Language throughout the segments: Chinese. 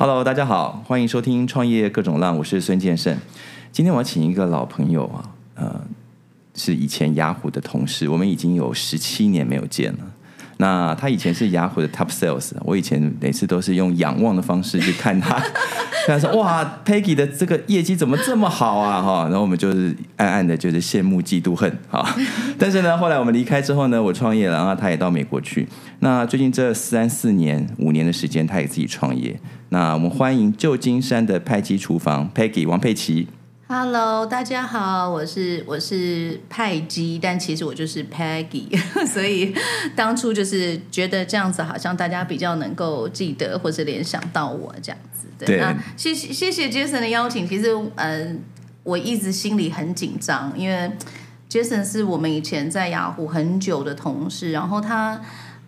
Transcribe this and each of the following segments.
Hello，大家好，欢迎收听创业各种浪，我是孙建胜。今天我要请一个老朋友啊，呃，是以前雅虎的同事，我们已经有十七年没有见了。那他以前是雅虎的 Top Sales，我以前每次都是用仰望的方式去看他，他说：“哇，Peggy 的这个业绩怎么这么好啊？”哈，然后我们就是暗暗的就是羡慕嫉妒恨啊。但是呢，后来我们离开之后呢，我创业了，然后他也到美国去。那最近这三四年、五年的时间，他也自己创业。那我们欢迎旧金山的派基厨房 Peggy 王佩琪。Hello，大家好，我是我是派基，但其实我就是 Peggy，所以当初就是觉得这样子好像大家比较能够记得或是联想到我这样子。对，那谢谢谢谢 Jason 的邀请。其实呃，我一直心里很紧张，因为 Jason 是我们以前在雅虎很久的同事，然后他。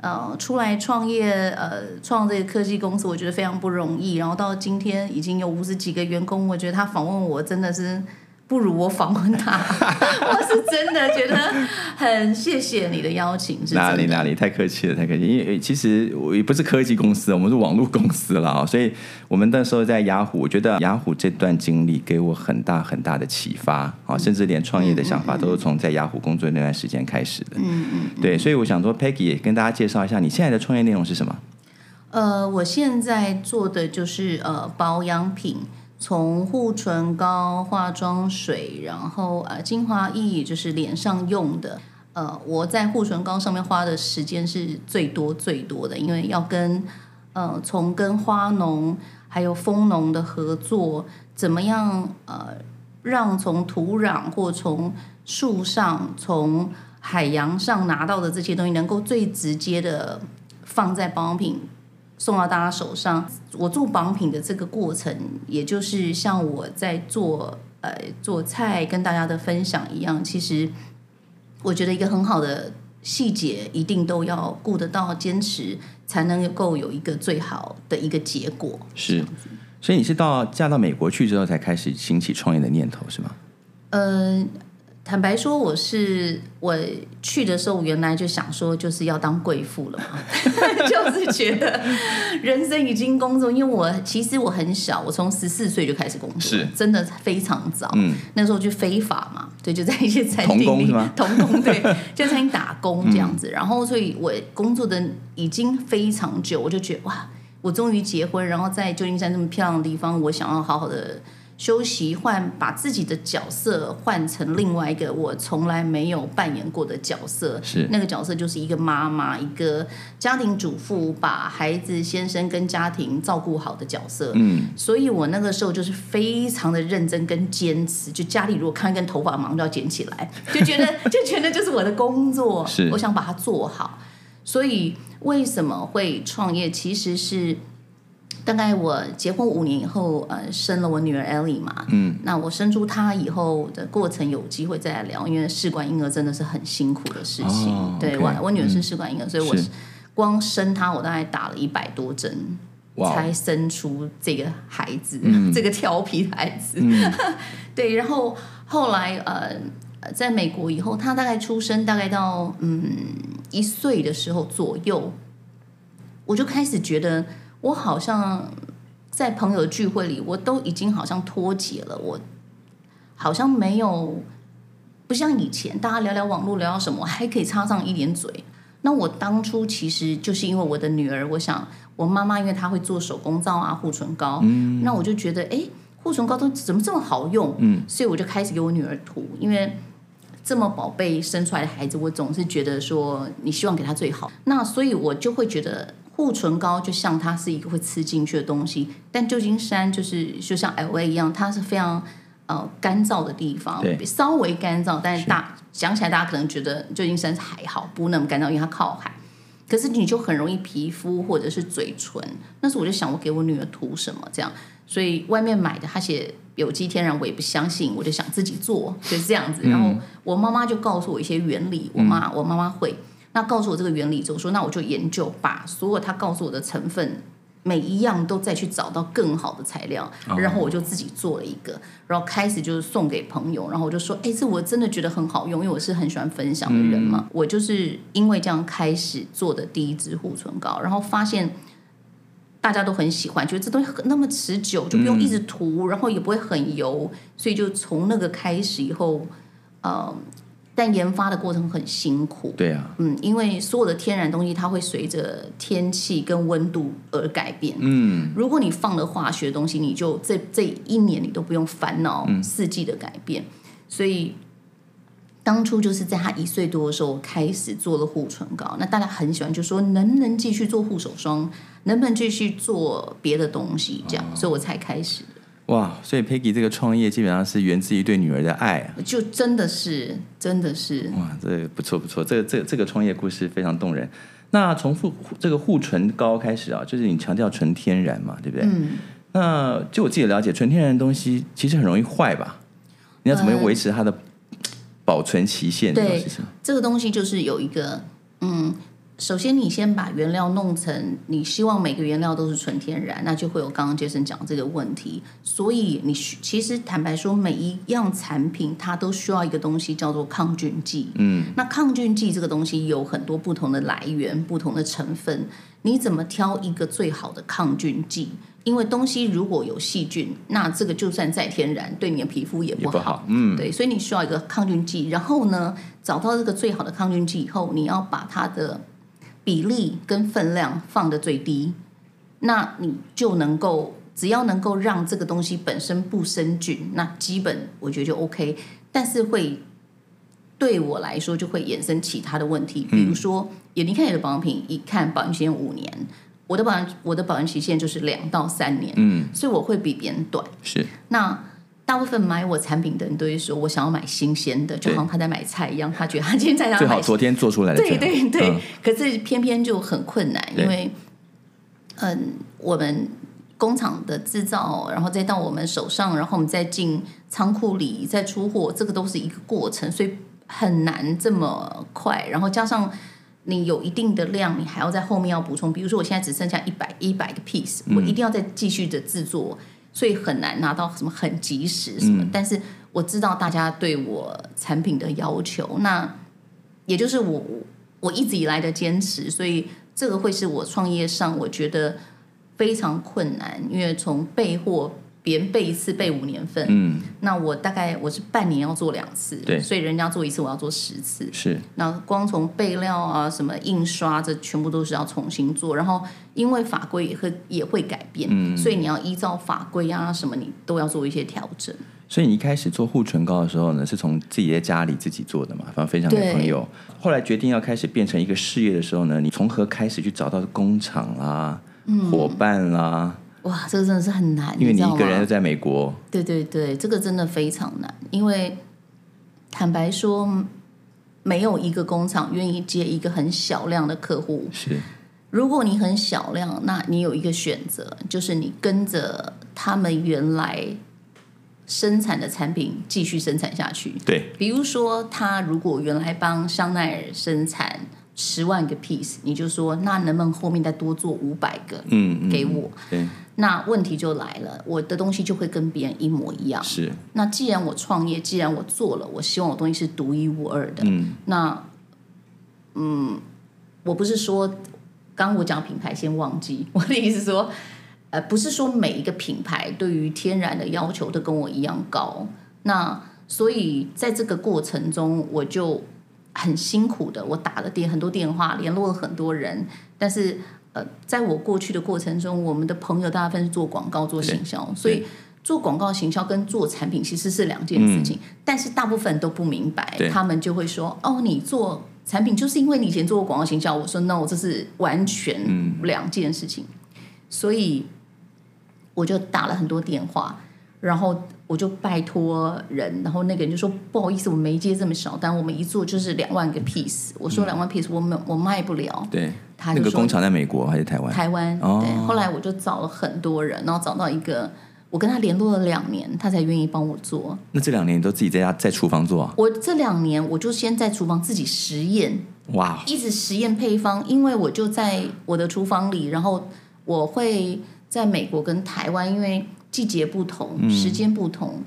呃，出来创业，呃，创这个科技公司，我觉得非常不容易。然后到今天已经有五十几个员工，我觉得他访问我真的是。不如我访问他，我是真的觉得很谢谢你的邀请。哪里哪里，太客气了，太客气。因为其实我也不是科技公司，我们是网络公司了啊。所以我们那时候在雅虎，我觉得雅虎这段经历给我很大很大的启发啊，甚至连创业的想法都是从在雅虎工作那段时间开始的。嗯嗯，对，所以我想说，Peggy 也跟大家介绍一下，你现在的创业内容是什么？呃，我现在做的就是呃保养品。从护唇膏、化妆水，然后呃精华液，就是脸上用的。呃，我在护唇膏上面花的时间是最多最多的，因为要跟呃从跟花农还有蜂农的合作，怎么样呃让从土壤或从树上、从海洋上拿到的这些东西，能够最直接的放在保养品。送到大家手上，我做榜品的这个过程，也就是像我在做呃做菜跟大家的分享一样。其实我觉得一个很好的细节，一定都要顾得到，坚持才能够有一个最好的一个结果。是，所以你是到嫁到美国去之后，才开始兴起创业的念头，是吗？嗯。坦白说，我是我去的时候，原来就想说就是要当贵妇了嘛，就是觉得人生已经工作，因为我其实我很小，我从十四岁就开始工作，是真的非常早。嗯，那时候就非法嘛，对，就在一些餐厅里，童工对，就在餐厅打工这样子。然后，所以我工作的已经非常久，我就觉得哇，我终于结婚，然后在旧金山这么漂亮的地方，我想要好好的。休息换把自己的角色换成另外一个我从来没有扮演过的角色，是那个角色就是一个妈妈，一个家庭主妇，把孩子、先生跟家庭照顾好的角色。嗯，所以我那个时候就是非常的认真跟坚持，就家里如果看一根头发忙就要捡起来，就觉得就觉得就是我的工作，是我想把它做好。所以为什么会创业？其实是。大概我结婚五年以后，呃，生了我女儿 Ellie 嘛，嗯，那我生出她以后的过程有机会再来聊，因为试管婴儿真的是很辛苦的事情。对我，我女儿是试管婴儿，所以我光生她，我大概打了一百多针，才生出这个孩子，这个调皮的孩子。对，然后后来呃，在美国以后，她大概出生大概到嗯一岁的时候左右，我就开始觉得。我好像在朋友聚会里，我都已经好像脱节了。我好像没有不像以前，大家聊聊网络，聊聊什么，还可以插上一点嘴。那我当初其实就是因为我的女儿，我想我妈妈因为她会做手工皂啊、护唇膏，嗯，那我就觉得哎，护唇膏都怎么这么好用？嗯，所以我就开始给我女儿涂，因为这么宝贝生出来的孩子，我总是觉得说你希望给她最好，那所以我就会觉得。护唇膏就像它是一个会吃进去的东西，但旧金山就是就像 L A 一样，它是非常呃干燥的地方，稍微干燥，但是大讲起来大家可能觉得旧金山还好，不那么干燥，因为它靠海。可是你就很容易皮肤或者是嘴唇，那时候我就想，我给我女儿涂什么这样？所以外面买的它写有机天然，我也不相信，我就想自己做，就是这样子。然后我妈妈就告诉我一些原理，我妈我妈妈会。那告诉我这个原理之后，说那我就研究，把所有他告诉我的成分每一样都再去找到更好的材料，然后我就自己做了一个，然后开始就是送给朋友，然后我就说，哎，这我真的觉得很好用，因为我是很喜欢分享的人嘛。我就是因为这样开始做的第一支护唇膏，然后发现大家都很喜欢，觉得这东西很那么持久，就不用一直涂，然后也不会很油，所以就从那个开始以后，呃，但研发的过程很辛苦。对啊，嗯，因为所有的天然东西它会随着天气跟温度而改变。嗯，如果你放了化学东西，你就这这一年你都不用烦恼四季的改变。所以当初就是在他一岁多的时候开始做了护唇膏，那大家很喜欢，就说能不能继续做护手霜，能不能继续做别的东西，这样，所以我才开始。哇，所以 Peggy 这个创业基本上是源自于对女儿的爱啊。就真的是，真的是，哇，这不错不错，这个这个这个创业故事非常动人。那从护这个护唇膏开始啊，就是你强调纯天然嘛，对不对？嗯，那就我自己了解，纯天然的东西其实很容易坏吧？你要怎么维持它的保存期限这种对事情？这个东西就是有一个，嗯，首先你先把原料弄成，你希望每个原料都是纯天然，那就会有刚刚杰森讲这个问题。所以你需其实坦白说，每一样产品它都需要一个东西叫做抗菌剂。嗯，那抗菌剂这个东西有很多不同的来源、不同的成分，你怎么挑一个最好的抗菌剂？因为东西如果有细菌，那这个就算再天然，对你的皮肤也不好。也不好，嗯，对，所以你需要一个抗菌剂，然后呢，找到这个最好的抗菌剂以后，你要把它的比例跟分量放的最低，那你就能够只要能够让这个东西本身不生菌，那基本我觉得就 OK，但是会对我来说就会衍生其他的问题，比如说，也你看你的保养品，一看保养期限五年，我的保养我的保养期限就是两到三年，嗯，所以我会比别人短。是。那大部分买我产品的人都会说，我想要买新鲜的，就好像他在买菜一样，他觉得他今天在家买最好昨天做出来的最对好，对对，嗯。可是偏偏就很困难，因为嗯，我们工厂的制造，然后再到我们手上，然后我们再进仓库里再出货，这个都是一个过程，所以很难这么快。然后加上你有一定的量，你还要在后面要补充，比如说我现在只剩下一百一百个 piece，、我一定要再继续的制作，所以很难拿到什么很及时什么。但是我知道大家对我产品的要求，那也就是我我一直以来的坚持，所以这个会是我创业上我觉得非常困难，因为从备货别人背一次背五年份，嗯，那我大概我是半年要做两次，对所以人家做一次我要做十次，是那光从备料啊、什么印刷，这全部都是要重新做。然后因为法规也会也会改变，嗯所以你要依照法规啊什么，你都要做一些调整。所以你一开始做护唇膏的时候呢，是从自己在家里自己做的嘛，反正分享给朋友。后来决定要开始变成一个事业的时候呢，你从何开始去找到工厂啦、伙伴啦？哇，这个真的是很难，因为你一个人又在美国，对对对，这个真的非常难，因为坦白说，没有一个工厂愿意接一个很小量的客户。是。如果你很小量，那你有一个选择，就是你跟着他们原来生产的产品继续生产下去。对，比如说，他如果原来帮香奈儿生产十万个 piece，你就说，那能不能后面再多做五百个给我？对，那问题就来了，我的东西就会跟别人一模一样。是，那既然我创业，既然我做了，我希望我东西是独一无二的。嗯，那，嗯，我不是说，刚刚我讲品牌先忘记，我的意思是说，呃，不是说每一个品牌对于天然的要求都跟我一样高。那所以在这个过程中，我就很辛苦的，我打了电很多电话，联络了很多人，但是呃，在我过去的过程中，我们的朋友大部分是做广告、做行销，所以做广告行销跟做产品其实是两件事情，但是大部分都不明白，他们就会说：“哦，你做产品就是因为你以前做过广告行销。”我说：“No，这是完全两件事情。所以我就打了很多电话，然后我就拜托人，然后那个人就说：“不好意思，我没接这么少单，我们一做就是两万个 piece。”我说：“两万 piece，我们我卖不了。”对，他那个工厂在美国还是台湾？台湾。哦对，后来我就找了很多人，然后找到一个，我跟他联络了两年，他才愿意帮我做。那这两年你都自己在家在厨房做啊？我这两年我就先在厨房自己实验，哇，一直实验配方，因为我就在我的厨房里，然后我会在美国跟台湾，因为季节不同，时间不同，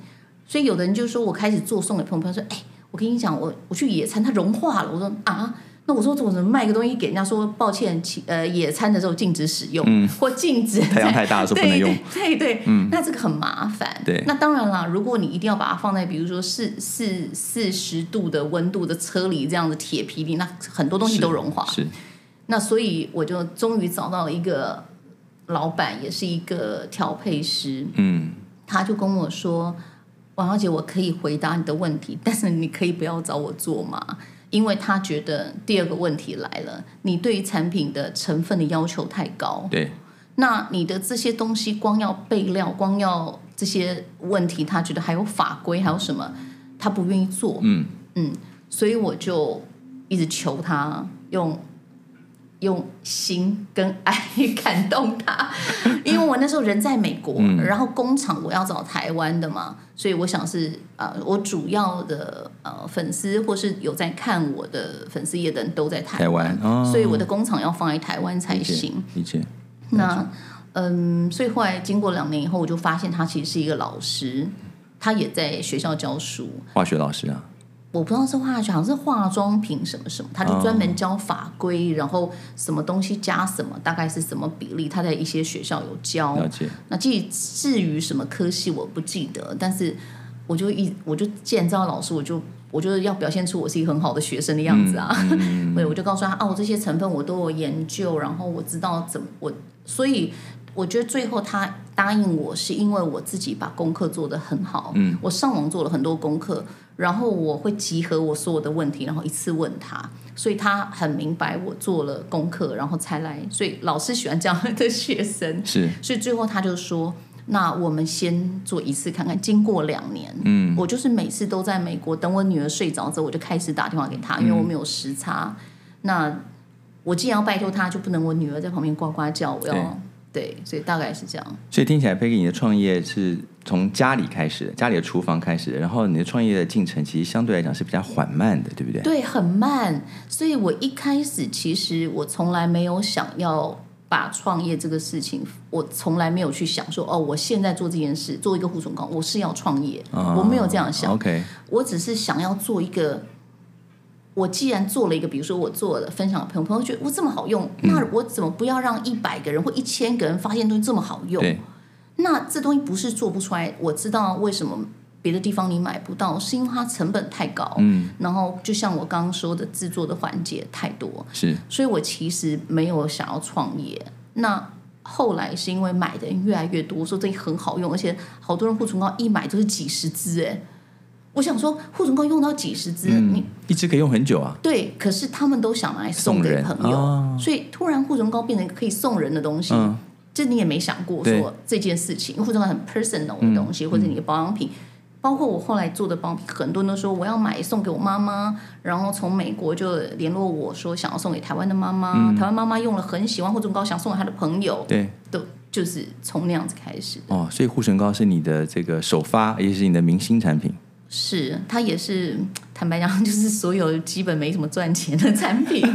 所以有的人就说我开始做送给朋友，朋友说：“哎、我跟你讲，我我去野餐，它融化了。”我说：“啊，那我说怎么卖个东西给人家说抱歉，其呃野餐的时候禁止使用，或禁止嗯太阳太大的时候不能用 对对对，那这个很麻烦。对那当然啦，如果你一定要把它放在比如说四四四十度的温度的车里这样的铁皮里，那很多东西都融化。是那所以我就终于找到了一个老板，也是一个调配师，嗯。他就跟我说：“王小姐，我可以回答你的问题，但是你可以不要找我做嘛，因为他觉得第二个问题来了，你对于产品的成分的要求太高，对。那你的这些东西光要备料，光要这些问题，他觉得还有法规，还有什么，他不愿意做，嗯。嗯所以我就一直求他用用心跟爱感动他，因为我那时候人在美国，嗯。然后工厂我要找台湾的嘛，所以我想是呃，我主要的呃粉丝或是有在看我的粉丝页的人都在台台湾哦。所以我的工厂要放在台湾才理解行。理解那嗯，所以后来经过两年以后，我就发现他其实是一个老师，他也在学校教书。化学老师啊，我不知道是化学，好像是化妆品什么什么，他就专门教法规，然后什么东西加什么，大概是什么比例，他在一些学校有教。了解那至于至于什么科系我不记得，但是我就一我就既然知道老师，我就我就是要表现出我是一个很好的学生的样子啊。对，我就告诉他啊，我这些成分我都有研究，然后我知道怎么我，所以我觉得最后他答应我是因为我自己把功课做得很好，嗯，我上网做了很多功课，然后我会集合我所有的问题，然后一次问他，所以他很明白我做了功课，然后才来，所以老师喜欢这样的学生，是所以最后他就说。那我们先做一次看看。经过两年，嗯，我就是每次都在美国，等我女儿睡着之后，我就开始打电话给她，因为我没有时差。那我既然要拜托她，就不能我女儿在旁边呱呱叫，我要对，所以大概是这样。所以听起来，Peggy 你的创业是从家里开始的，家里的厨房开始的，然后你的创业的进程其实相对来讲是比较缓慢的，对不对？对，很慢。所以我一开始其实我从来没有想要把创业这个事情，我从来没有去想说，哦，我现在做这件事，做一个护唇膏，我是要创业，啊我没有这样想。OK，我只是想要做一个。我既然做了一个，比如说我做了分享给朋友，朋友觉得我这么好用，那我怎么不要让一百个人或一千个人发现东西这么好用？那这东西不是做不出来，我知道为什么别的地方你买不到，是因为它成本太高，嗯，然后就像我刚刚说的，制作的环节太多，是。所以我其实没有想要创业。那后来是因为买的人越来越多，说这很好用，而且好多人护唇膏一买就是几十支，哎，我想说护唇膏用到几十支，嗯你一支可以用很久啊，对，可是他们都想来送给朋友，哦所以突然护唇膏变成可以送人的东西，嗯这你也没想过对说这件事情，因为护唇膏很 personal 的东西，或者你的保养品。包括我后来做的保养品，很多人都说我要买送给我妈妈，然后从美国就联络我说想要送给台湾的妈妈，台湾妈妈用了很喜欢护唇膏，想送给她的朋友，对都就是从那样子开始。哦，所以护唇膏是你的这个首发，也是你的明星产品。是，它也是坦白讲，就是所有基本没什么赚钱的产品。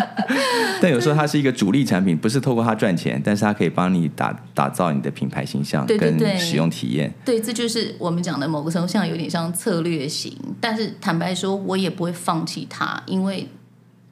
但有时候它是一个主力产品，不是透过它赚钱，但是它可以帮你打打造你的品牌形象跟使用体验。对，这就是我们讲的某个程度像有点像策略型，但是坦白说，我也不会放弃它，因为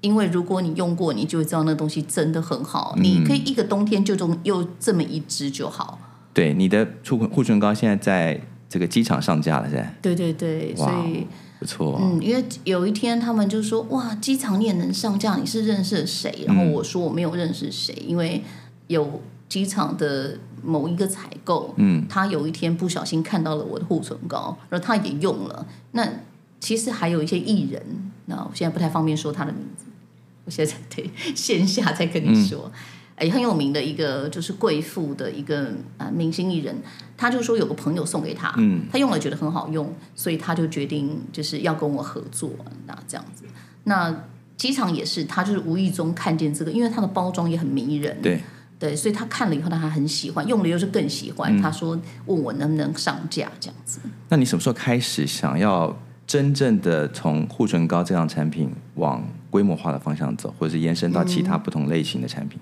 因为如果你用过，你就会知道那东西真的很好。你可以一个冬天就用用这么一支就好。对，你的护护唇膏现在在这个机场上架了，现在对对对，所以不错、哦。嗯，因为有一天他们就说：“哇，机场你也能上架？你是认识谁？”然后我说：“我没有认识谁，因为有机场的某一个采购，嗯，他有一天不小心看到了我的护唇膏，然后他也用了。那其实还有一些艺人，那我现在不太方便说他的名字，我现在得线下再跟你说。哎，很有名的一个就是贵妇的一个呃、明星艺人，他就说有个朋友送给他，嗯，他用了觉得很好用，所以他就决定就是要跟我合作，那这样子。那机场也是，他就是无意中看见这个，因为它的包装也很迷人，对，对，所以他看了以后，他还很喜欢，用了又是更喜欢。他说问我能不能上架这样子。那你什么时候开始想要真正的从护唇膏这样产品往规模化的方向走，或者是延伸到其他不同类型的产品？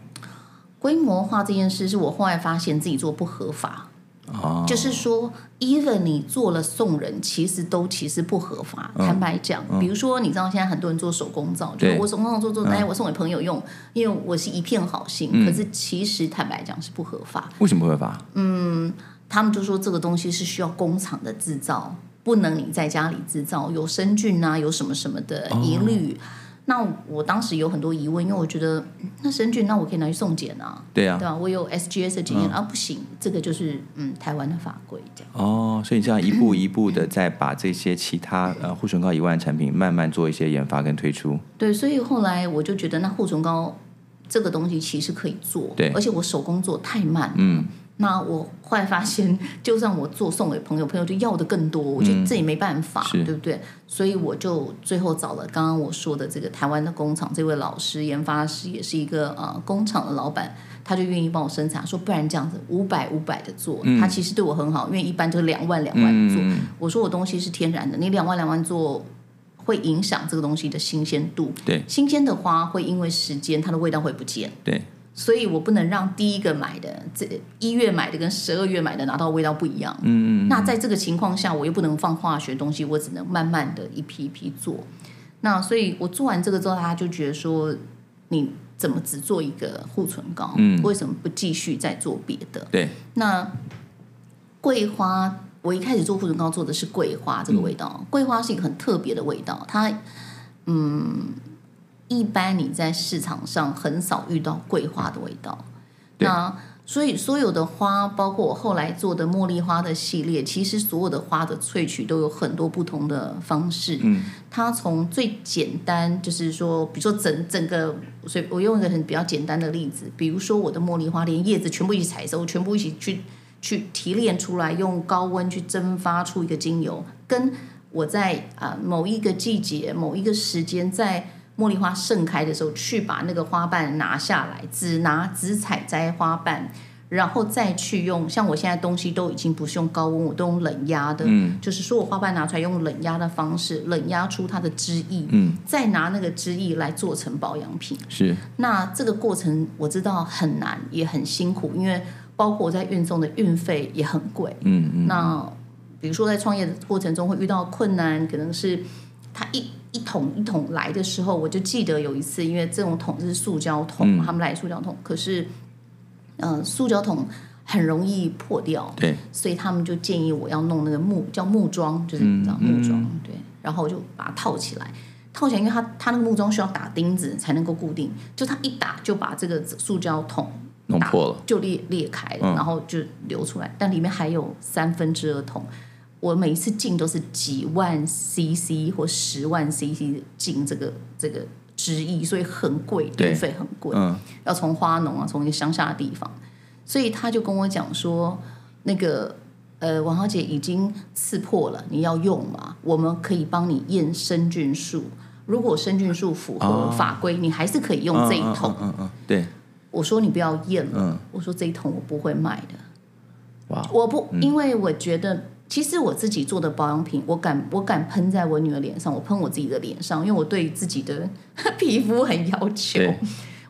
规模化这件事是我后来发现自己做不合法，哦，就是说，even 你做了送人，其实都其实不合法。嗯坦白讲，比如说，你知道现在很多人做手工皂，就是我手工皂做做，嗯哎，我送给朋友用，因为我是一片好心。可是其实坦白讲是不合法。为什么不合法？嗯他们就说这个东西是需要工厂的制造，不能你在家里制造，有生菌啊，有什么什么的疑虑。那我当时有很多疑问，因为我觉得嗯那神菌，那我可以拿去送检啊，对啊对，啊？我有 SGS 的经嗯验、啊，不行，这个就是嗯台湾的法规这样。哦，所以这样一步一步的再把这些其他呃护唇膏以外的产品慢慢做一些研发跟推出。对，所以后来我就觉得那护唇膏这个东西其实可以做，对而且我手工做太慢，嗯，那我后来发现，就算我做送给朋友，朋友就要的更多，我觉得这也没办法，是。对不对？所以我就最后找了刚刚我说的这个台湾的工厂，这位老师研发师也是一个呃工厂的老板，他就愿意帮我生产，说不然这样子五百五百的做，他其实对我很好，因为一般就是两万两万做，嗯，我说我东西是天然的，你两万两万做。会影响这个东西的新鲜度，对。新鲜的花会因为时间它的味道会不见，对，所以我不能让第一个买的这一月买的跟十二月买的拿到味道不一样。嗯嗯那在这个情况下，我又不能放化学东西，我只能慢慢的一批一批做。那所以我做完这个之后，大家就觉得说，你怎么只做一个护唇膏？嗯为什么不继续再做别的？对，那桂花，我一开始做护唇膏做的是桂花这个味道。桂花是一个很特别的味道，它嗯，一般你在市场上很少遇到桂花的味道。那所以所有的花，包括我后来做的茉莉花的系列，其实所有的花的萃取都有很多不同的方式。嗯，它从最简单，就是说，比如说整整个，所以我用一个很比较简单的例子，比如说我的茉莉花，连叶子全部一起采收，全部一起去去提炼出来，用高温去蒸发出一个精油，跟我在啊、某一个季节、某一个时间，在茉莉花盛开的时候，去把那个花瓣拿下来，只拿只采摘花瓣。然后再去用，像我现在东西都已经不是用高温，我都用冷压的，嗯就是说我花瓣拿出来用冷压的方式，冷压出它的汁液，嗯，再拿那个汁液来做成保养品。是，那这个过程我知道很难，也很辛苦，因为包括我在运送的运费也很贵。嗯嗯，那比如说在创业的过程中会遇到困难，可能是它一一桶一桶来的时候，我就记得有一次，因为这种桶是塑胶桶，嗯他们来塑胶桶，可是呃塑胶桶很容易破掉，对，所以他们就建议我要弄那个木叫木桩，就是你知道嗯木桩，对，然后我就把它套起来。套起来，因为它它那个木桩需要打钉子才能够固定，就它一打就把这个塑胶桶打弄破了，就裂裂开了，嗯然后就流出来，但里面还有三分之二桶。我每一次进都是几万 CC 或十万 CC 进这个这个汁液，所以很贵，运费很贵。嗯要从花农啊，从一个乡下的地方，所以他就跟我讲说，那个呃，王小姐已经刺破了，你要用嘛？我们可以帮你验生菌数，如果生菌数符合哦法规，你还是可以用这一桶。嗯嗯嗯，对，我说你不要验了，嗯我说这一桶我不会卖的，哇，我不，因为我觉得。其实我自己做的保养品，我敢我敢喷在我女儿脸上，我喷我自己的脸上，因为我对自己的 皮肤很要求。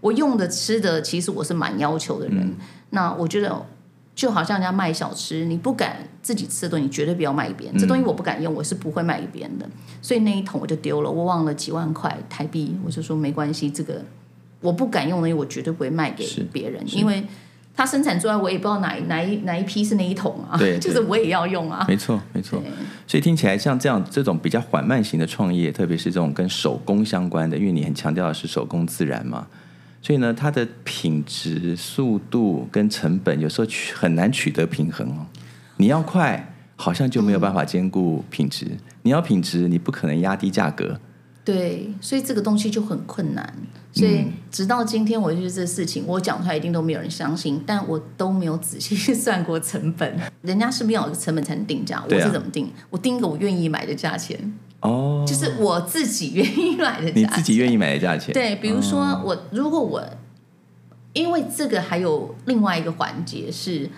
我用的吃的，其实我是蛮要求的人。那我觉得就好像人家卖小吃，你不敢自己吃的东西，你绝对不要卖给别人。这东西我不敢用，我是不会卖给别人的。所以那一桶我就丢了，我忘了几万块台币，我就说没关系，这个我不敢用的东西，我绝对不会卖给别人，因为。它生产出来，我也不知道哪一哪一哪一批是那一桶啊，对就是我也要用啊。没错没错。所以听起来像这样这种比较缓慢型的创业，特别是这种跟手工相关的，因为你很强调的是手工自然嘛，所以呢，它的品质、速度跟成本有时候取很难取得平衡哦。你要快，好像就没有办法兼顾品质；你要品质，你不可能压低价格。对，所以这个东西就很困难。所以嗯直到今天，我就是这事情，我讲出来一定都没有人相信，但我都没有仔细 去算过成本。人家是不是要有个成本才能定价？我是怎么定？我定一个我愿意买的价钱，哦，就是我自己愿意买的价钱。你自己愿意买的价钱。对，比如说哦我如果我，因为这个还有另外一个环节是，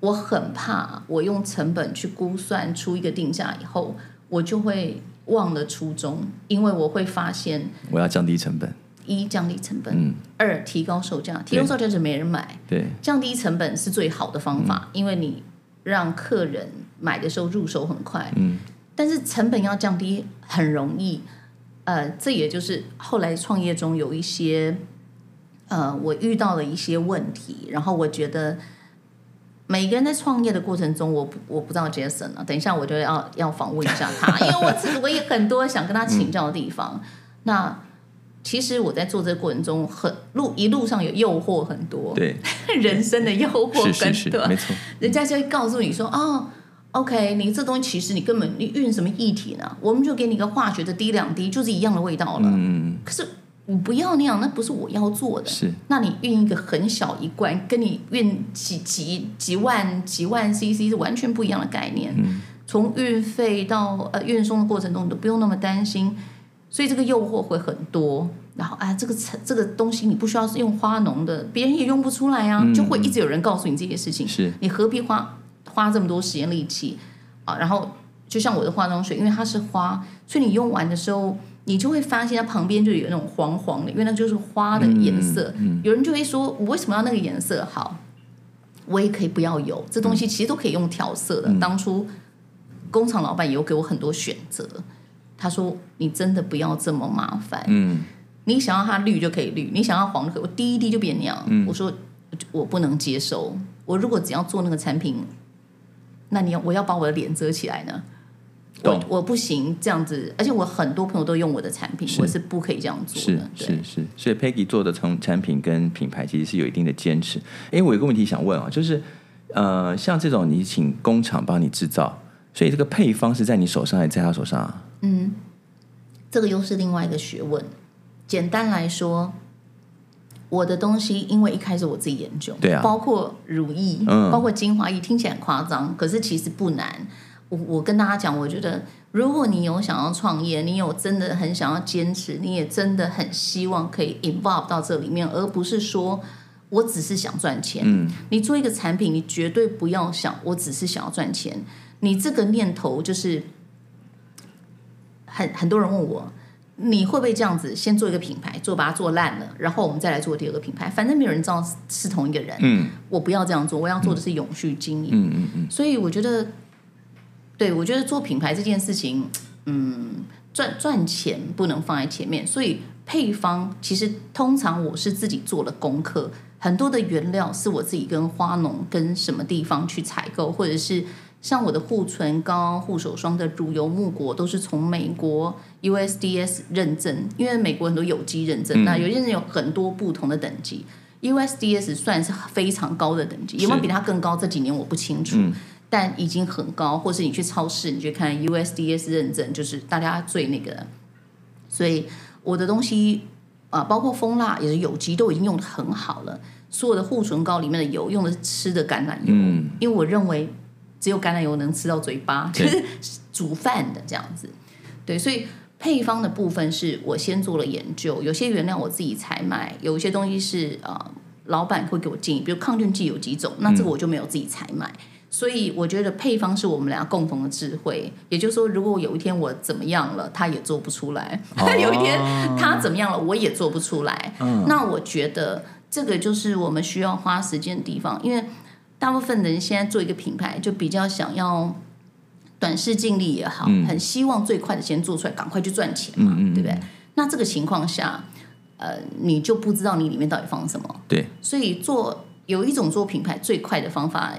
我很怕我用成本去估算出一个定价以后，我就会忘了初衷，因为我会发现我要降低成本。一降低成本，嗯，二提高售价，提高售价是没人买，对，降低成本是最好的方法，因为你让客人买的时候入手很快，嗯，但是成本要降低很容易，呃，这也就是后来创业中有一些，呃，我遇到了一些问题，然后我觉得每个人在创业的过程中，我不我不知道 Jason 啊，等一下我就要要访问一下他，因为我自我也很多想跟他请教的地方，那。其实我在做这个过程中，很路一路上有诱惑很多，对 人生的诱惑很多，没错。人家就会告诉你说：“哦，OK，你这东西其实你根本你运什么液体呢？我们就给你一个化学的滴两滴，就是一样的味道了。”嗯可是我不要那样，那不是我要做的。是。那你运一个很小一罐，跟你运几几几万几万 CC 是完全不一样的概念。嗯。从运费到呃运送的过程中，你都不用那么担心。所以这个诱惑会很多，然后啊，这个这个东西你不需要用花农的，别人也用不出来啊，就会一直有人告诉你这些事情。是，你何必花花这么多时间力气啊？然后就像我的化妆水，因为它是花，所以你用完的时候，你就会发现它旁边就有那种黄黄的，因为那就是花的颜色。有人就会说，我为什么要那个颜色？好，我也可以不要有，这东西其实都可以用调色的。当初工厂老板也有给我很多选择。他说：“你真的不要这么麻烦。嗯，你想要它绿就可以绿，你想要黄就可以。我滴一滴就变那样。我说我不能接受。我如果只要做那个产品，那你要我要把我的脸遮起来呢？我我不行这样子。而且我很多朋友都用我的产品，我是不可以这样做的。是是是。所以 Peggy 做的从产品跟品牌其实是有一定的坚持。哎，我有个问题想问啊，就是呃，像这种你请工厂帮你制造，所以这个配方是在你手上还是在他手上啊？”嗯，这个又是另外一个学问。简单来说，我的东西因为一开始我自己研究，对啊，包括乳液，嗯，包括精华液，听起来很夸张，可是其实不难。我我跟大家讲，我觉得如果你有想要创业，你有真的很想要坚持，你也真的很希望可以 involve 到这里面，而不是说我只是想赚钱。嗯，你做一个产品，你绝对不要想我只是想要赚钱，你这个念头就是。很很多人问我，你会不会这样子先做一个品牌，做把它做烂了，然后我们再来做第二个品牌？反正没有人知道是同一个人。嗯，我不要这样做，我要做的是永续经营。嗯嗯嗯。所以我觉得，对我觉得做品牌这件事情，嗯，赚赚钱不能放在前面。所以配方其实通常我是自己做了功课，很多的原料是我自己跟花农跟什么地方去采购，或者是。像我的护唇膏、护手霜的乳油木果都是从美国 USDS 认证，因为美国很多有机认证，那有些人有很多不同的等级，USDS 算是非常高的等级，有没有比它更高？这几年我不清楚，但已经很高。或是你去超市，你去看 USDS 认证，就是大家最那个。所以我的东西啊，包括蜂蜡也是有机，都已经用的很好了。所有的护唇膏里面的油用的是吃的橄榄油，因为我认为。只有橄榄油能吃到嘴巴，就是煮饭的这样子。对，所以配方的部分是我先做了研究，有些原料我自己采买，有一些东西是呃老板会给我建议，比如抗菌剂有几种，那这个我就没有自己采买。所以我觉得配方是我们俩共同的智慧。也就是说，如果有一天我怎么样了，他也做不出来；有一天他怎么样了，我也做不出来。那我觉得这个就是我们需要花时间的地方，因为。大部分的人现在做一个品牌，就比较想要短视尽力也好，很希望最快的先做出来，赶快去赚钱嘛，对不对？那这个情况下，呃，你就不知道你里面到底放什么。对，所以做有一种做品牌最快的方法，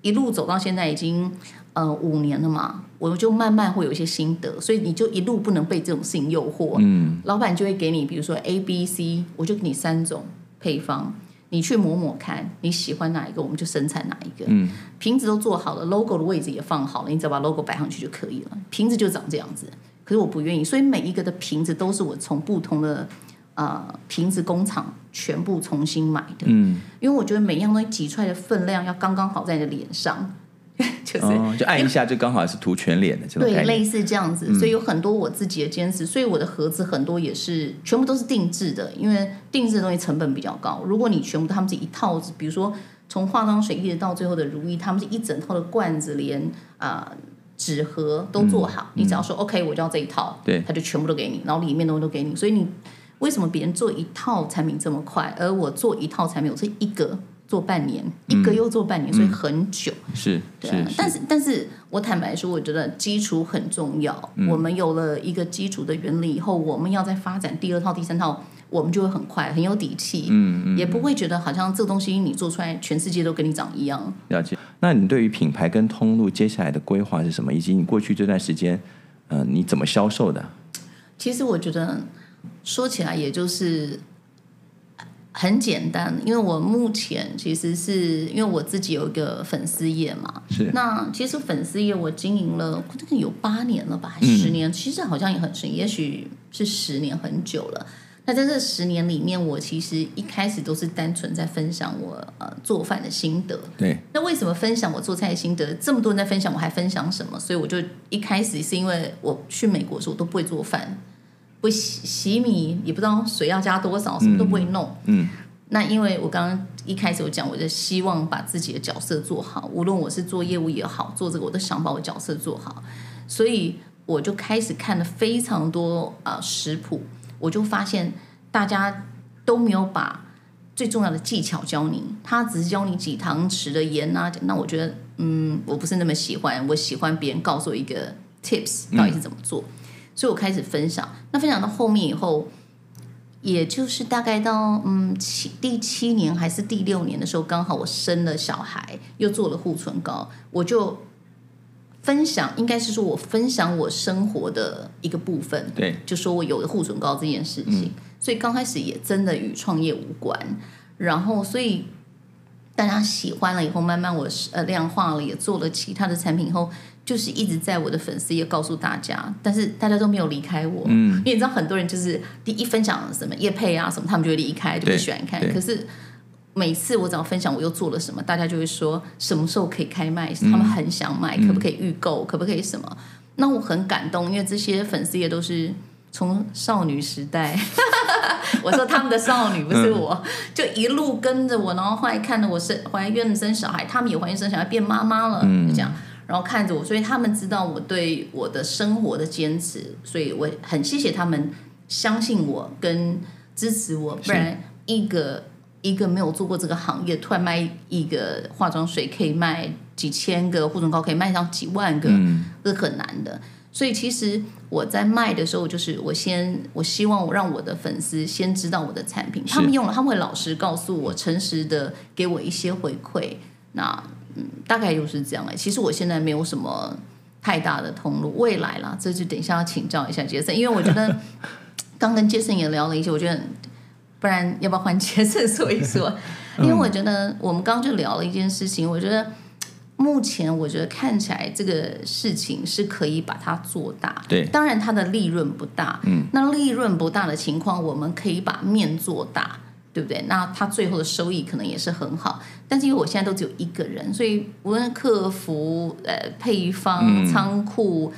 一路走到现在已经呃五年了嘛，我就慢慢会有一些心得，所以你就一路不能被这种事情诱惑。嗯，老板就会给你，比如说 A、B、C，我就给你三种配方。你去抹抹看，你喜欢哪一个，我们就生产哪一个。嗯，瓶子都做好了，logo 的位置也放好了，你只要把 logo 摆上去就可以了。瓶子就长这样子，可是我不愿意，所以每一个的瓶子都是我从不同的呃瓶子工厂全部重新买的。嗯，因为我觉得每一样东西挤出来的分量要刚刚好在你的脸上。就是就按一下就刚好是涂全脸的这种对，类似这样子，所以有很多我自己的坚持，所以我的盒子很多也是全部都是定制的，因为定制的东西成本比较高。如果你全部他们是一套，比如说从化妆水一直到最后的如意，他们是一整套的罐子，连啊纸盒都做好，你只要说 OK，我就要这一套，对，他就全部都给你，然后里面东西都给你。所以你为什么别人做一套产品这么快，而我做一套产品我是一个做半年，一个又做半年，所以很久。是对但是但是我坦白说，我觉得基础很重要。嗯我们有了一个基础的原理以后，我们要再发展第二套、第三套，我们就会很快，很有底气。嗯嗯，也不会觉得好像这个东西你做出来，全世界都跟你长一样。了解。那你对于品牌跟通路接下来的规划是什么？以及你过去这段时间，呃，你怎么销售的？其实我觉得说起来，也就是很简单，因为我目前其实是因为我自己有一个粉丝业嘛，是那其实粉丝业我经营了这个有八年了吧，还十年，其实好像也很深，也许是十年很久了。那在这十年里面，我其实一开始都是单纯在分享我呃做饭的心得。对，那为什么分享我做菜的心得？这么多人在分享，我还分享什么？所以我就一开始是因为我去美国的时候我都不会做饭，不洗洗米，也不知道水要加多少，什么都不会弄。嗯，那因为我刚刚一开始有讲，我就希望把自己的角色做好，无论我是做业务也好，做这个我都想把我角色做好，所以我就开始看了非常多啊、呃食谱，我就发现大家都没有把最重要的技巧教你，他只是教你几汤匙的盐啊，那我觉得嗯，我不是那么喜欢，我喜欢别人告诉我一个 tips 到底是怎么做，所以我开始分享，那分享到后面以后。也就是大概到嗯七第七年还是第六年的时候，刚好我生了小孩，又做了护唇膏，我就分享，应该是说我分享我生活的一个部分，对，就说我有了护唇膏这件事情，所以刚开始也真的与创业无关，然后所以大家喜欢了以后，慢慢我是呃量化了，也做了其他的产品以后，就是一直在我的粉丝也告诉大家，但是大家都没有离开我，嗯，因为你知道很多人就是第一分享什么叶配啊什么，他们就会离开，就不喜欢看。可是每次我只要分享我又做了什么，大家就会说什么时候可以开卖，他们很想买，可不可以预购，可不可以什么？那我很感动，因为这些粉丝也都是从少女时代，我说他们的少女不是我，就一路跟着我，然后后来看着我生怀孕生小孩，他们也怀孕生小孩变妈妈了，就这样。然后看着我，所以他们知道我对我的生活的坚持，所以我很谢谢他们相信我跟支持我，不然一个一个没有做过这个行业，突然卖一个化妆水可以卖几千个，护唇膏可以卖上几万个，嗯这是很难的。所以其实我在卖的时候，就是我先，我希望我让我的粉丝先知道我的产品，他们用了，他们会老实告诉我，诚实的给我一些回馈。那嗯，大概就是这样哎。其实我现在没有什么太大的通路，未来啦，这就等一下要请教一下杰森，因为我觉得 刚跟杰森也聊了一些，我觉得不然要不要换杰森说一说？因为我觉得我们刚刚就聊了一件事情，我觉得目前我觉得看起来这个事情是可以把它做大，对当然它的利润不大，嗯，那利润不大的情况，我们可以把面做大。对不对？那他最后的收益可能也是很好，但是因为我现在都只有一个人，所以无论客服、呃配方、嗯仓库、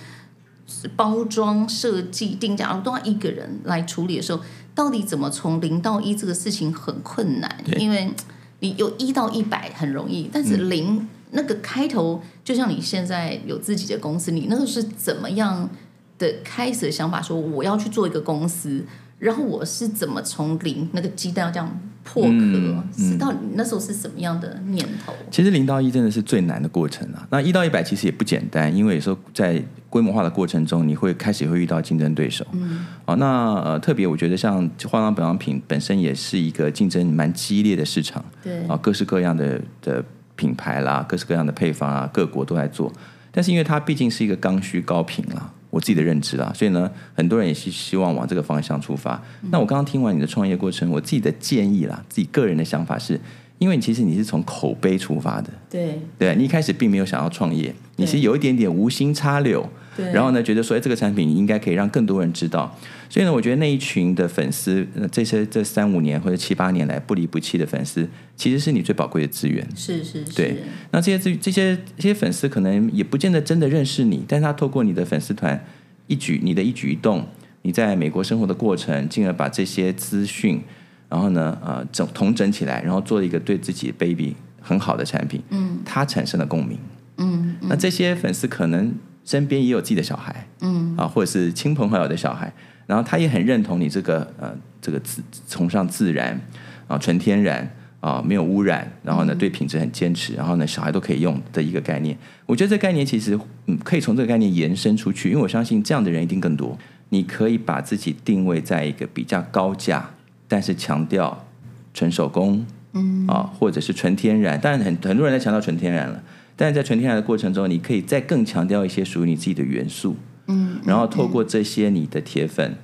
包装、设计、定价，我都要一个人来处理的时候，到底怎么从零到一这个事情很困难，对因为你有一到一百很容易，但是零、那个开头，就像你现在有自己的公司，你那个是怎么样的开始的想法？说我要去做一个公司，然后我是怎么从零那个鸡蛋要这样破壳？嗯嗯是到底那时候是什么样的念头？其实零到一真的是最难的过程啊。那一到一百其实也不简单，因为有时候在规模化的过程中，你会开始会遇到竞争对手。嗯，哦，那呃，特别我觉得像化妆保养品本身也是一个竞争蛮激烈的市场。对啊，各式各样的的品牌啦，各式各样的配方啊，各国都在做。但是因为它毕竟是一个刚需高频啦，我自己的认知啦，所以呢，很多人也是希望往这个方向出发。那我刚刚听完你的创业过程，我自己的建议啦，自己个人的想法是，因为其实你是从口碑出发的，对对你一开始并没有想要创业，你是有一点点无心插柳。对，然后呢，觉得说，哎，这个产品应该可以让更多人知道。所以呢，我觉得那一群的粉丝，呃这些这三五年或者七八年来不离不弃的粉丝，其实是你最宝贵的资源。是是是，对那这些资这些这些粉丝可能也不见得真的认识你，但是他透过你的粉丝团一举你的一举一动，你在美国生活的过程，进而把这些资讯，然后呢，呃，整统整起来，然后做一个对自己 baby 很好的产品，嗯他产生了共鸣。嗯那这些粉丝可能身边也有自己的小孩，嗯啊，或者是亲朋好友的小孩，然后他也很认同你这个呃这个自崇尚自然啊纯天然啊，没有污染，然后呢，对品质很坚持，然后呢，小孩都可以用的一个概念。我觉得这概念其实嗯，可以从这个概念延伸出去，因为我相信这样的人一定更多。你可以把自己定位在一个比较高价，但是强调纯手工，嗯啊，或者是纯天然。当然，很很多人在强调纯天然了，但是在纯天然的过程中，你可以再更强调一些属于你自己的元素，嗯，然后透过这些你的铁粉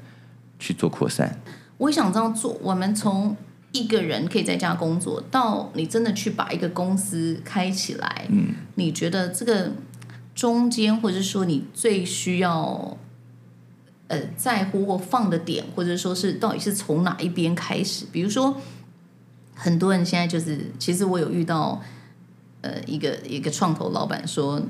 去做扩散。我想这样做，我们从。一个人可以在家工作，到你真的去把一个公司开起来，嗯，你觉得这个中间，或者说你最需要呃在乎或放的点，或者说是到底是从哪一边开始？比如说，很多人现在就是，其实我有遇到呃一个一个创投老板说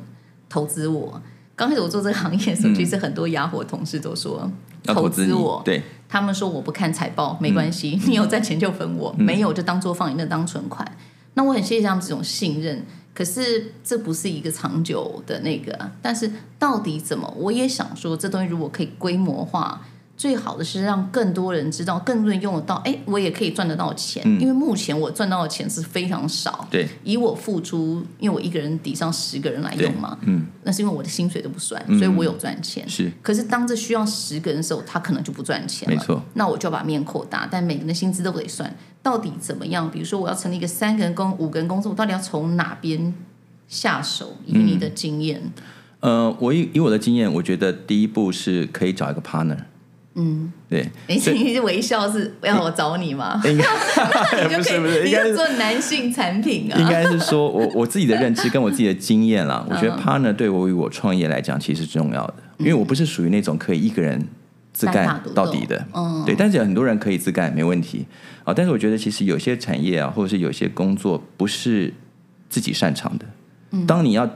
投资我。刚开始我做这个行业的时候，其实很多雅虎同事都说投资我，对。他们说我不看财报没关系，你有赚钱就分我，没有就当做放你那当存款。那我很谢谢他们这种信任，可是这不是一个长久的那个。但是到底怎么，我也想说，这东西如果可以规模化。最好的是让更多人知道，更多人用得到。哎，我也可以赚得到钱，因为目前我赚到的钱是非常少。对，以我付出，因为我一个人抵上十个人来用嘛，嗯，那是因为我的薪水都不算，所以我有赚钱。是，可是当这需要十个人的时候，他可能就不赚钱了。没错，那我就要把面扩大，但每个人的薪资都得算。到底怎么样？比如说，我要成立一个三个人工、五个人工作，我到底要从哪边下手？以你的经验，呃，我以以我的经验，我觉得第一步是可以找一个 partner。嗯，对，你是微笑是要我找你吗？应该 不是不是，应该做男性产品啊。应该是说我我自己的认知跟我自己的经验啦，我觉得 partner 对我与我创业来讲其实是重要的，因为我不是属于那种可以一个人自干到底的。嗯，对，但是有很多人可以自干没问题啊。但是我觉得其实有些产业啊，或者是有些工作不是自己擅长的。当你要。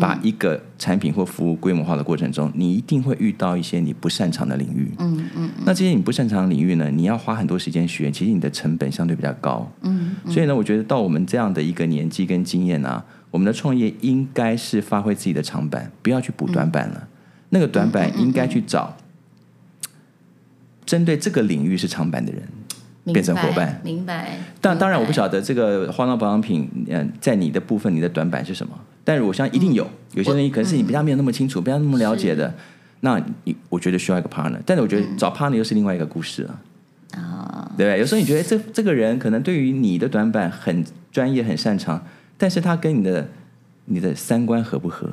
把一个产品或服务规模化的过程中，你一定会遇到一些你不擅长的领域。嗯嗯。那这些你不擅长的领域呢？你要花很多时间学，其实你的成本相对比较高。嗯。所以呢，我觉得到我们这样的一个年纪跟经验啊，我们的创业应该是发挥自己的长板，不要去补短板了。那个短板应该去找针对这个领域是长板的人。变成伙伴，明白。但当然，我不晓得这个化妆保养品，嗯，在你的部分，你的短板是什么？但是我相信一定有，有些东西可能是你比较没有那么清楚，不要那么了解的。那你我觉得需要一个 partner，但是我觉得找 partner 又是另外一个故事了。啊，对不对？有时候你觉得这这个人可能对于你的短板很专业、很擅长，但是他跟你的你的三观合不合？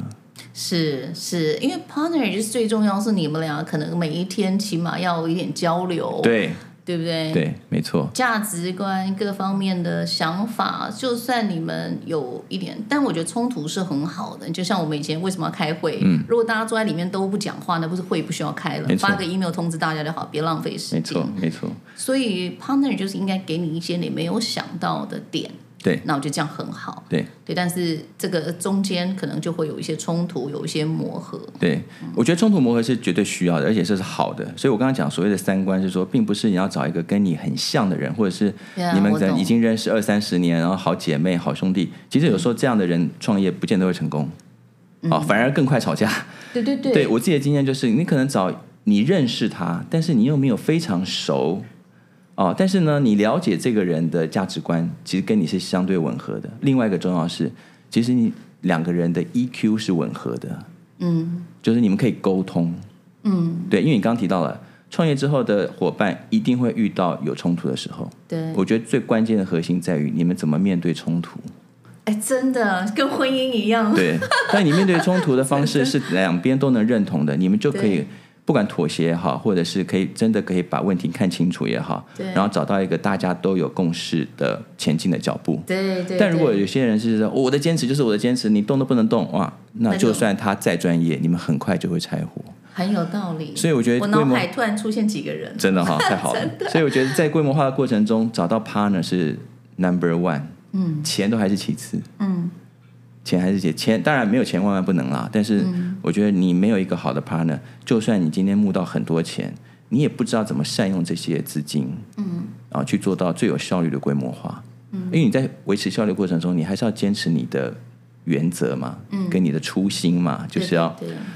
是是，因为 partner 就是最重要，是你们俩可能每一天起码要有一点交流。对。对不对？对，没错。价值观各方面的想法，就算你们有一点，但我觉得冲突是很好的。就像我们以前为什么要开会？嗯，如果大家坐在里面都不讲话，那不是会不需要开了？发个 email 通知大家就好，别浪费时间。没错，没错。所以 partner 就是应该给你一些你没有想到的点。对，那我觉得这样很好。对对，但是这个中间可能就会有一些冲突，有一些磨合。对，我觉得冲突磨合是绝对需要的，而且这是好的。所以我刚刚讲所谓的三观，是说，并不是你要找一个跟你很像的人，或者是你们可能已经认识二三十年，然后好姐妹、好兄弟。其实有时候这样的人创业不见得会成功，哦，反而更快吵架。对对对，对我自己的经验就是，你可能找你认识他，但是你又没有非常熟。哦，但是呢，你了解这个人的价值观，其实跟你是相对吻合的。另外一个重要是，其实你两个人的 EQ 是吻合的，嗯，就是你们可以沟通，嗯，对，因为你刚刚提到了创业之后的伙伴一定会遇到有冲突的时候，对，我觉得最关键的核心在于你们怎么面对冲突。哎，真的跟婚姻一样，对，但你面对冲突的方式 是两边都能认同的，你们就可以。不管妥协也好，或者是可以真的可以把问题看清楚也好，然后找到一个大家都有共识的前进的脚步。对对。但如果有些人是说我的坚持就是我的坚持，你动都不能动，哇，那就算他再专业，你们很快就会拆伙。很有道理。所以我觉得我脑海突然出现几个人，真的哈，太好了。所以我觉得在规模化的过程中，找到 partner 是 number one，嗯，钱都还是其次，嗯。钱还是钱，钱当然没有钱万万不能啦。但是我觉得你没有一个好的 partner，就算你今天募到很多钱，你也不知道怎么善用这些资金，嗯，然后去做到最有效率的规模化。嗯，因为你在维持效率过程中，你还是要坚持你的原则嘛，嗯，跟你的初心嘛，就是要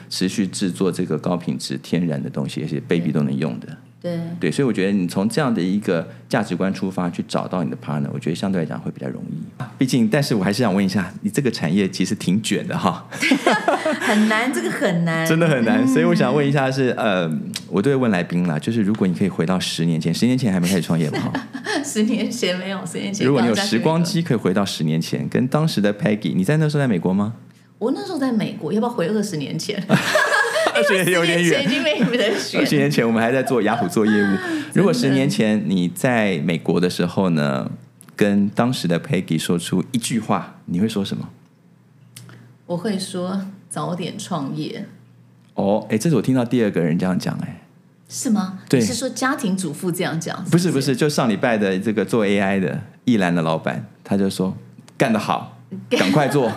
持续制作这个高品质天然的东西，而且 baby 都能用的。对，对，所以我觉得你从这样的一个价值观出发去找到你的 partner，我觉得相对来讲会比较容易。毕竟，但是我还是想问一下，你这个产业其实挺卷的哈，很难，这个很难，真的很难。所以我想问一下是，呃，我都会问来宾啦，就是如果你可以回到十年前，十年前还没开始创业吗？十年前没有，十年前。如果你有时光机可以回到十年前，跟当时的 Peggy，你在那时候在美国吗？我那时候在美国，要不要回二十年前？二十年有点远，已经没得选。二十年前我们还在做雅虎做业务。如果十年前你在美国的时候呢，跟当时的 Peggy 说出一句话，你会说什么？我会说早点创业。哦，哎，这是我听到第二个人这样讲，哎，是吗？对，是说家庭主妇这样讲？不是，不是，就上礼拜的这个做 AI 的易兰的老板，他就说干得好，赶快做，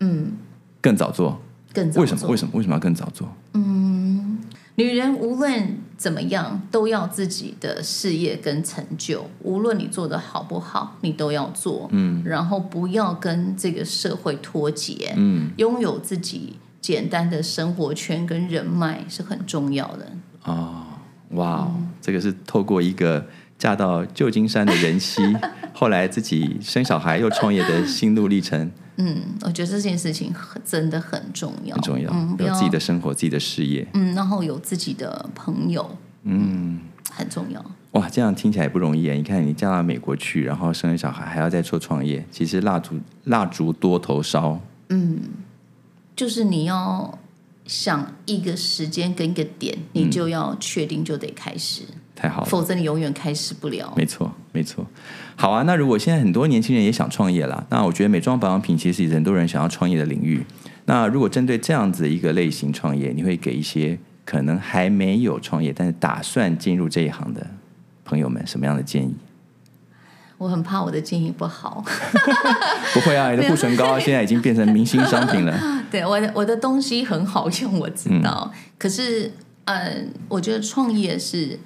嗯，更早做。更早为什么？为什么？为什么要更早做？嗯，女人无论怎么样都要自己的事业跟成就，无论你做的好不好，你都要做。嗯，然后不要跟这个社会脱节。嗯，拥有自己简单的生活圈跟人脉是很重要的。哦，哇，这个是透过一个嫁到旧金山的人妻，后来自己生小孩又创业的心路历程。嗯，我觉得这件事情很真的很重要，很重要。嗯，有自己的生活，自己的事业。嗯，然后有自己的朋友。嗯，很重要。哇，这样听起来也不容易啊！你看，你嫁到美国去，然后生了小孩，还要再做创业，其实蜡烛蜡烛多头烧。嗯，就是你要想一个时间跟一个点，你就要确定就得开始。太好了，否则你永远开始不了。没错，没错。好啊，那如果现在很多年轻人也想创业了，那我觉得美妆保养品其实是很多人想要创业的领域。那如果针对这样子一个类型创业，你会给一些可能还没有创业但是打算进入这一行的朋友们什么样的建议？我很怕我的建议不好。不会啊，你的护唇膏现在已经变成明星商品了。对，我的我的东西很好用，我知道。可是，嗯，我觉得创业是。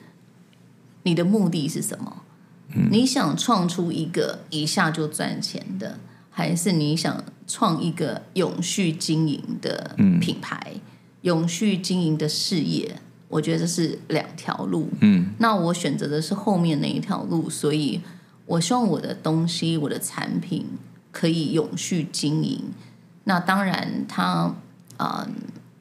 你的目的是什么？你想创出一个一下就赚钱的，还是你想创一个永续经营的品牌、永续经营的事业？我觉得这是两条路。嗯，那我选择的是后面那一条路，所以我希望我的东西、我的产品可以永续经营。那当然，它啊。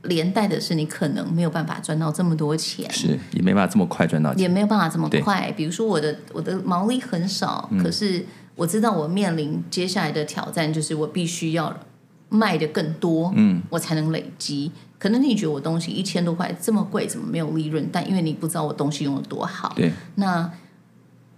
连带的是，你可能没有办法赚到这么多钱，是也没办法这么快赚到钱，也没有办法这么快。比如说，我的我的毛利很少，可是我知道我面临接下来的挑战，就是我必须要卖的更多，嗯，我才能累积。可能你觉得我东西一千多块这么贵，怎么没有利润？但因为你不知道我东西用的多好，对，那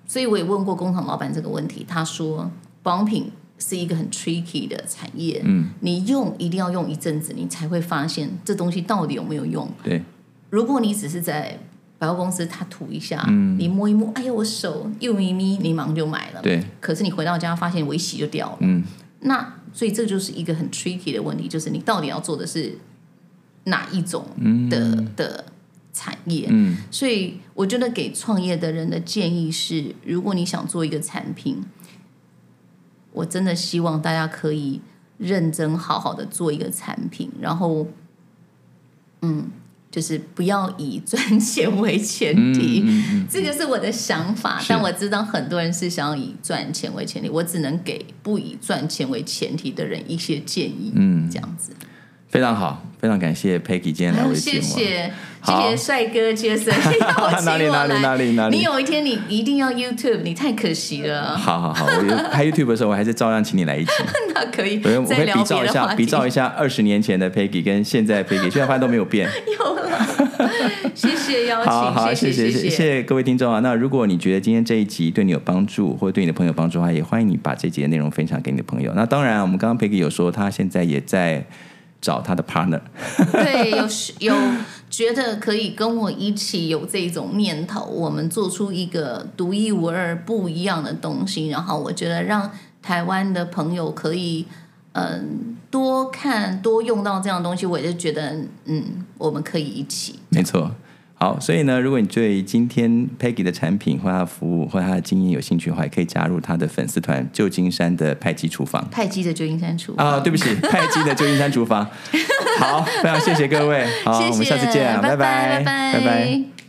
所以我也问过工厂老板这个问题，他说保养品。是一个很 tricky 的产业，嗯，你用一定要用一阵子，你才会发现这东西到底有没有用。对，如果你只是在百货公司，它涂一下，嗯，你摸一摸，哎呀，我手又咪咪，你马上就买了。对，可是你回到家发现我一洗就掉了，嗯，那所以这就是一个很 tricky 的问题，就是你到底要做的是哪一种的的产业？嗯，所以我觉得给创业的人的建议是，如果你想做一个产品。我真的希望大家可以认真好好的做一个产品，然后，嗯，就是不要以赚钱为前提，这个是我的想法。但我知道很多人是想要以赚钱为前提，我只能给不以赚钱为前提的人一些建议。嗯，这样子非常好，非常感谢 Peggy 今天来为节目。谢谢帅哥杰森，哪里哪里哪里哪里？你有一天你一定要 YouTube，你太可惜了。好好好，我拍 YouTube 的时候，我还是照样请你来一起。那可以，我可以比照一下，比照一下二十年前的 Peggy 跟现在 Peggy，现在发现都没有变。有了，谢谢邀请，好好谢谢谢谢各位听众啊。那如果你觉得今天这一集对你有帮助，或者对你的朋友帮助的话，也欢迎你把这集的内容分享给你的朋友。那当然，我们刚刚 Peggy 有说，他现在也在找他的 partner。对，有有。觉得可以跟我一起有这种念头，我们做出一个独一无二、不一样的东西。然后我觉得让台湾的朋友可以嗯多看、多用到这样的东西，我就觉得嗯我们可以一起。没错。好，所以呢，如果你对今天 Peggy 的产品或他的服务或他的经验有兴趣的话，也可以加入他的粉丝团“旧金山的派基厨房”。派基的旧金山厨房啊，对不起，派基的旧金山厨房。好，非常谢谢各位，好，我们下次见，拜拜，拜拜，拜拜。